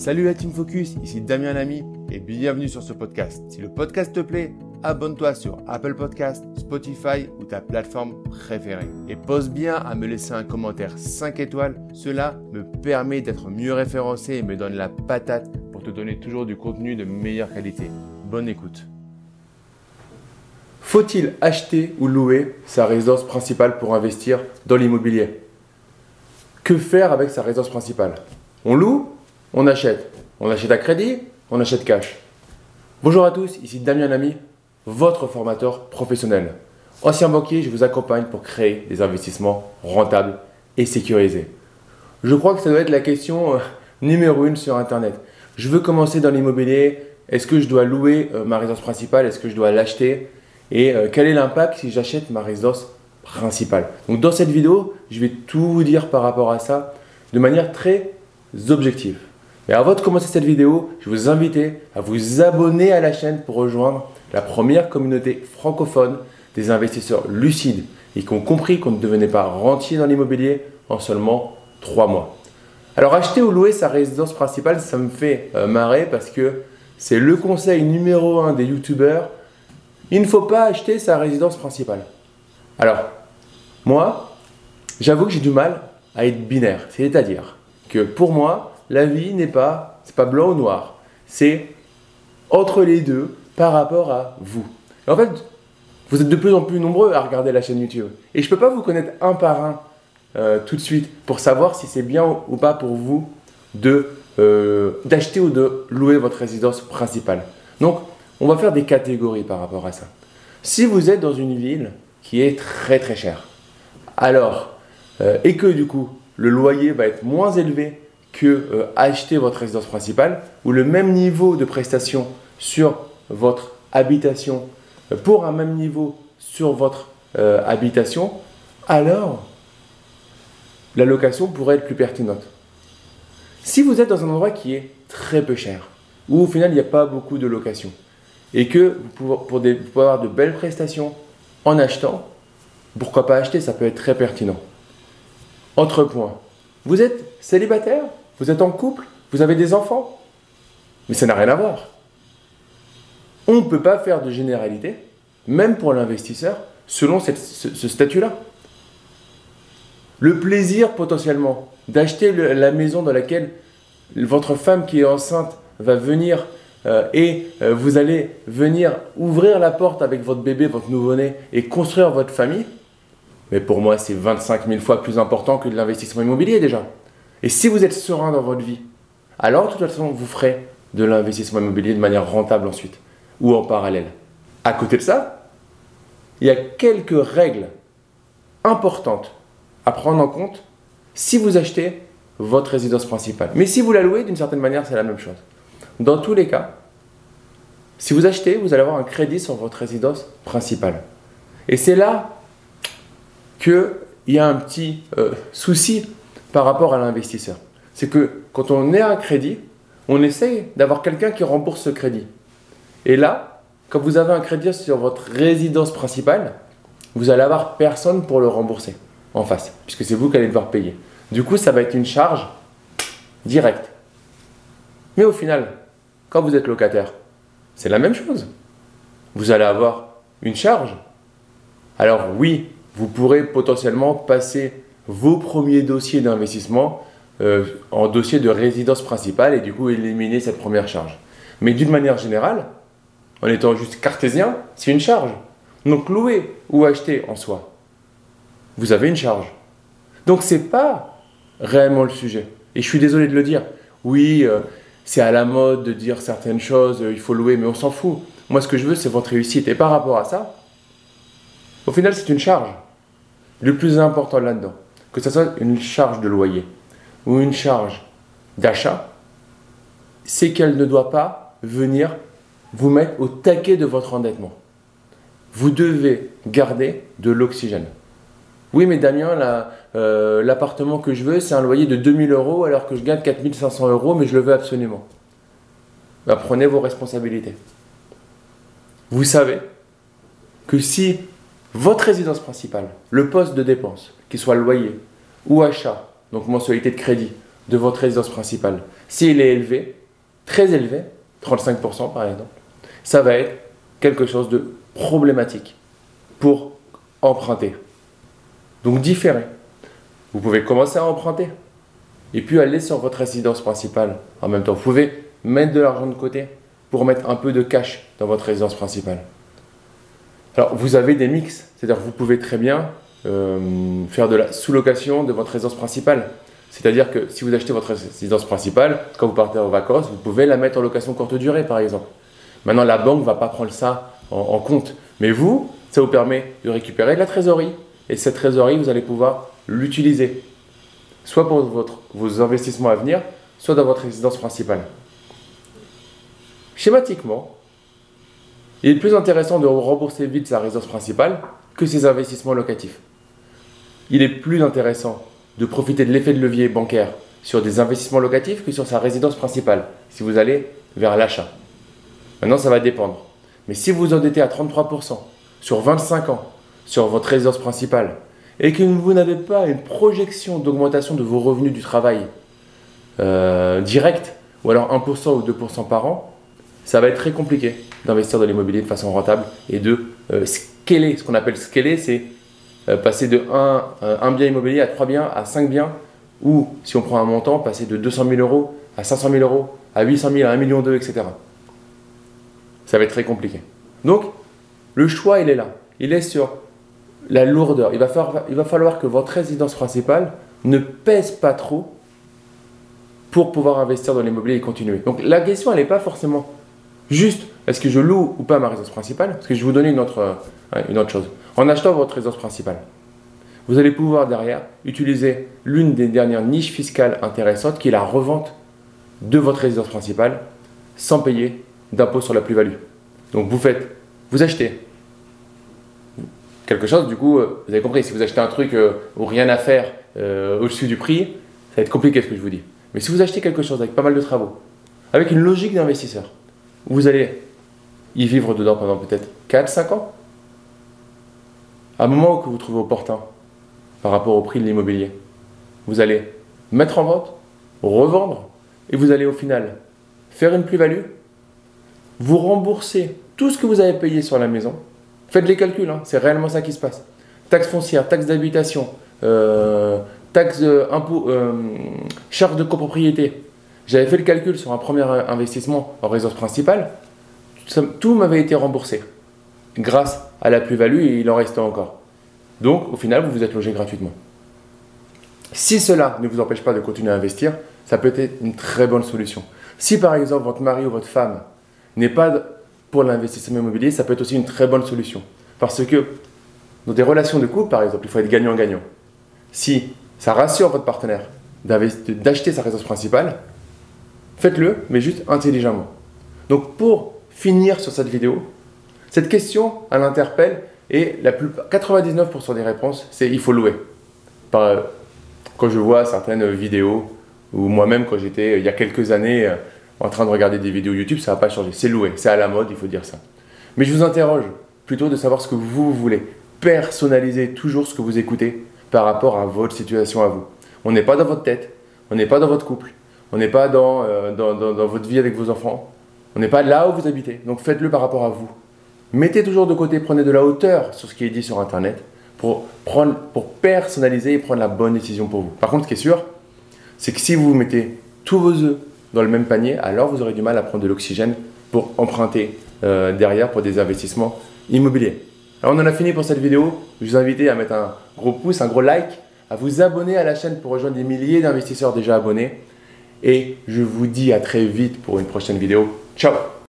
Salut la Team Focus, ici Damien Lamy et bienvenue sur ce podcast. Si le podcast te plaît, abonne-toi sur Apple Podcast, Spotify ou ta plateforme préférée. Et pose bien à me laisser un commentaire 5 étoiles, cela me permet d'être mieux référencé et me donne la patate pour te donner toujours du contenu de meilleure qualité. Bonne écoute. Faut-il acheter ou louer sa résidence principale pour investir dans l'immobilier? Que faire avec sa résidence principale? On loue? On achète On achète à crédit On achète cash Bonjour à tous, ici Damien Lamy, votre formateur professionnel. Ancien banquier, je vous accompagne pour créer des investissements rentables et sécurisés. Je crois que ça doit être la question euh, numéro une sur Internet. Je veux commencer dans l'immobilier. Est-ce que je dois louer euh, ma résidence principale? Est-ce que je dois l'acheter? Et euh, quel est l'impact si j'achète ma résidence principale? Donc dans cette vidéo, je vais tout vous dire par rapport à ça de manière très objective. Avant de commencer cette vidéo, je vous invite à vous abonner à la chaîne pour rejoindre la première communauté francophone des investisseurs lucides et qui ont compris qu'on ne devenait pas rentier dans l'immobilier en seulement 3 mois. Alors acheter ou louer sa résidence principale, ça me fait euh, marrer parce que c'est le conseil numéro 1 des youtubeurs. Il ne faut pas acheter sa résidence principale. Alors, moi, j'avoue que j'ai du mal à être binaire. C'est-à-dire que pour moi, la vie n'est pas, c'est pas blanc ou noir. C'est entre les deux par rapport à vous. en fait, vous êtes de plus en plus nombreux à regarder la chaîne YouTube. Et je ne peux pas vous connaître un par un euh, tout de suite pour savoir si c'est bien ou pas pour vous de euh, d'acheter ou de louer votre résidence principale. Donc, on va faire des catégories par rapport à ça. Si vous êtes dans une ville qui est très très chère, alors, euh, et que du coup, le loyer va être moins élevé que euh, acheter votre résidence principale, ou le même niveau de prestation sur votre habitation euh, pour un même niveau sur votre euh, habitation, alors la location pourrait être plus pertinente. Si vous êtes dans un endroit qui est très peu cher, où au final il n'y a pas beaucoup de location, et que vous pouvez, avoir de belles prestations en achetant, pourquoi pas acheter Ça peut être très pertinent. Autre point, vous êtes célibataire? Vous êtes en couple Vous avez des enfants Mais ça n'a rien à voir. On ne peut pas faire de généralité, même pour l'investisseur, selon ce, statut-là. Le plaisir potentiellement d'acheter la maison dans laquelle votre femme qui est enceinte va venir euh, et euh, vous allez venir ouvrir la porte avec votre bébé, votre nouveau-né et construire votre famille, mais pour moi, c'est 25 000 fois plus important que l'investissement immobilier déjà. Et si vous êtes serein dans votre vie, alors de toute façon, vous ferez de l'investissement immobilier de manière rentable ensuite, ou en parallèle. À côté de ça, il y a quelques règles importantes à prendre en compte si vous achetez votre résidence principale. Mais si vous la louez, d'une certaine manière, c'est la même chose. Dans tous les cas, si vous achetez, vous allez avoir un crédit sur votre résidence principale. Et c'est là qu'il y a un petit euh, souci par rapport à l'investisseur. C'est que quand on est à un crédit, on essaye d'avoir quelqu'un qui rembourse ce crédit. Et là, quand vous avez un crédit sur votre résidence principale, vous allez avoir personne pour le rembourser en face, puisque c'est vous qui allez devoir payer. Du coup, ça va être une charge directe. Mais au final, quand vous êtes locataire, c'est la même chose. Vous allez avoir une charge. Alors oui, vous pourrez potentiellement passer vos premiers dossiers d'investissement euh, en dossier de résidence principale et du coup éliminer cette première charge. Mais d'une manière générale, en étant juste cartésien, c'est une charge. Donc louer ou acheter en soi, vous avez une charge. Donc c'est pas réellement le sujet. Et je suis désolé de le dire. Oui, euh, c'est à la mode de dire certaines choses, euh, il faut louer, mais on s'en fout. Moi, ce que je veux, c'est votre réussite. Et par rapport à ça, au final, c'est une charge. Le plus important là-dedans, que ce soit une charge de loyer ou une charge d'achat, c'est qu'elle ne doit pas venir vous mettre au taquet de votre endettement. Vous devez garder de l'oxygène. Oui, mais Damien, euh, l'appartement que je veux, c'est un loyer de 2000 euros alors que je gagne 4500 euros, mais je le veux absolument. Bah, prenez vos responsabilités. Vous savez que si votre résidence principale, le poste de dépense, qu'il soit loyer ou achat, donc mensualité de crédit, de votre résidence principale. S'il est élevé, très élevé, 35% par exemple, ça va être quelque chose de problématique pour emprunter. Donc différer. Vous pouvez commencer à emprunter et puis aller sur votre résidence principale en même temps. Vous pouvez mettre de l'argent de côté pour mettre un peu de cash dans votre résidence principale. Alors vous avez des mix, c'est-à-dire vous pouvez très bien faire de la sous-location de votre résidence principale. C'est-à-dire que si vous achetez votre résidence principale, quand vous partez en vacances, vous pouvez la mettre en location courte durée par exemple. Maintenant la banque ne va pas prendre ça en compte. Mais vous, ça vous permet de récupérer de la trésorerie. Et cette trésorerie, vous allez pouvoir l'utiliser, soit pour vos investissements à venir, soit dans votre résidence principale. Schématiquement, il est plus intéressant de rembourser vite sa résidence principale que ses investissements locatifs. Il est plus intéressant de profiter de l'effet de levier bancaire sur des investissements locatifs que sur sa résidence principale, si vous allez vers l'achat. Maintenant, ça va dépendre. Mais si vous endettez à 33% sur 25 ans sur votre résidence principale et que vous n'avez pas une projection d'augmentation de vos revenus du travail euh, direct, ou alors 1% ou 2% par an, ça va être très compliqué d'investir dans l'immobilier de façon rentable et de euh, scaler. Ce qu'on appelle scaler, c'est passer de 1, un bien immobilier à 3 biens, à 5 biens, ou si on prend un montant, passer de 200 000 euros à 500 000 euros, à 800 000, à 1 million d'euros, etc. Ça va être très compliqué. Donc, le choix, il est là. Il est sur la lourdeur. Il va, falloir, il va falloir que votre résidence principale ne pèse pas trop pour pouvoir investir dans l'immobilier et continuer. Donc la question, elle n'est pas forcément juste est-ce que je loue ou pas ma résidence principale? Parce que je vais vous donner une autre, euh, une autre chose. En achetant votre résidence principale, vous allez pouvoir derrière utiliser l'une des dernières niches fiscales intéressantes qui est la revente de votre résidence principale sans payer d'impôt sur la plus-value. Donc vous faites, vous achetez quelque chose, du coup, euh, vous avez compris, si vous achetez un truc euh, ou rien à faire euh, au-dessus du prix, ça va être compliqué ce que je vous dis. Mais si vous achetez quelque chose avec pas mal de travaux, avec une logique d'investisseur, vous allez y vivre dedans pendant peut-être 4-5 ans, à un moment que vous trouvez opportun par rapport au prix de l'immobilier, vous allez mettre en vente, revendre, et vous allez au final faire une plus-value, vous rembourser tout ce que vous avez payé sur la maison, Faites les calculs, hein. c'est réellement ça qui se passe. Taxe foncière, taxe d'habitation, euh, taxe euh, impôt, euh, de copropriété. J'avais fait le calcul sur un premier investissement en résidence principale. tout m'avait été remboursé grâce à la plus-value et il en restait encore. Donc au final, vous vous êtes logé gratuitement. Si cela ne vous empêche pas de continuer à investir, ça peut être une très bonne solution. Si par exemple votre mari ou votre femme n'est pas pour l'investissement immobilier, ça peut être aussi une très bonne solution. Parce que dans des relations de couple, par exemple, il faut être gagnant-gagnant. Si ça rassure votre partenaire d'acheter sa résidence principale, faites-le, mais juste intelligemment. Donc pour finir sur cette vidéo, cette question, elle interpelle et la plus, 99% des réponses, c'est il faut louer. quand je vois certaines vidéos, ou moi-même quand j'étais il y a quelques années en train de regarder des vidéos YouTube, ça va pas changer. C'est loué, c'est à la mode, il faut dire ça. Mais je vous interroge plutôt de savoir ce que vous voulez. Personnaliser toujours ce que vous écoutez par rapport à votre situation à vous. On n'est pas dans votre tête, on n'est pas dans votre couple, on n'est pas dans, euh, dans, dans, votre vie avec vos enfants, on n'est pas là où vous habitez. Donc faites-le par rapport à vous. Mettez toujours de côté, prenez de la hauteur sur ce qui est dit sur Internet pour, prendre, pour personnaliser et prendre la bonne décision pour vous. Par contre, ce qui est sûr, c'est que si vous mettez tous vos œufs dans le même panier, alors vous aurez du mal à prendre de l'oxygène pour emprunter euh, derrière pour des investissements immobiliers. Alors on en a fini pour cette vidéo. Je vous invite à mettre un gros pouce, un gros like, à vous abonner à la chaîne pour rejoindre des milliers d'investisseurs déjà abonnés. Et je vous dis à très vite pour une prochaine vidéo. Ciao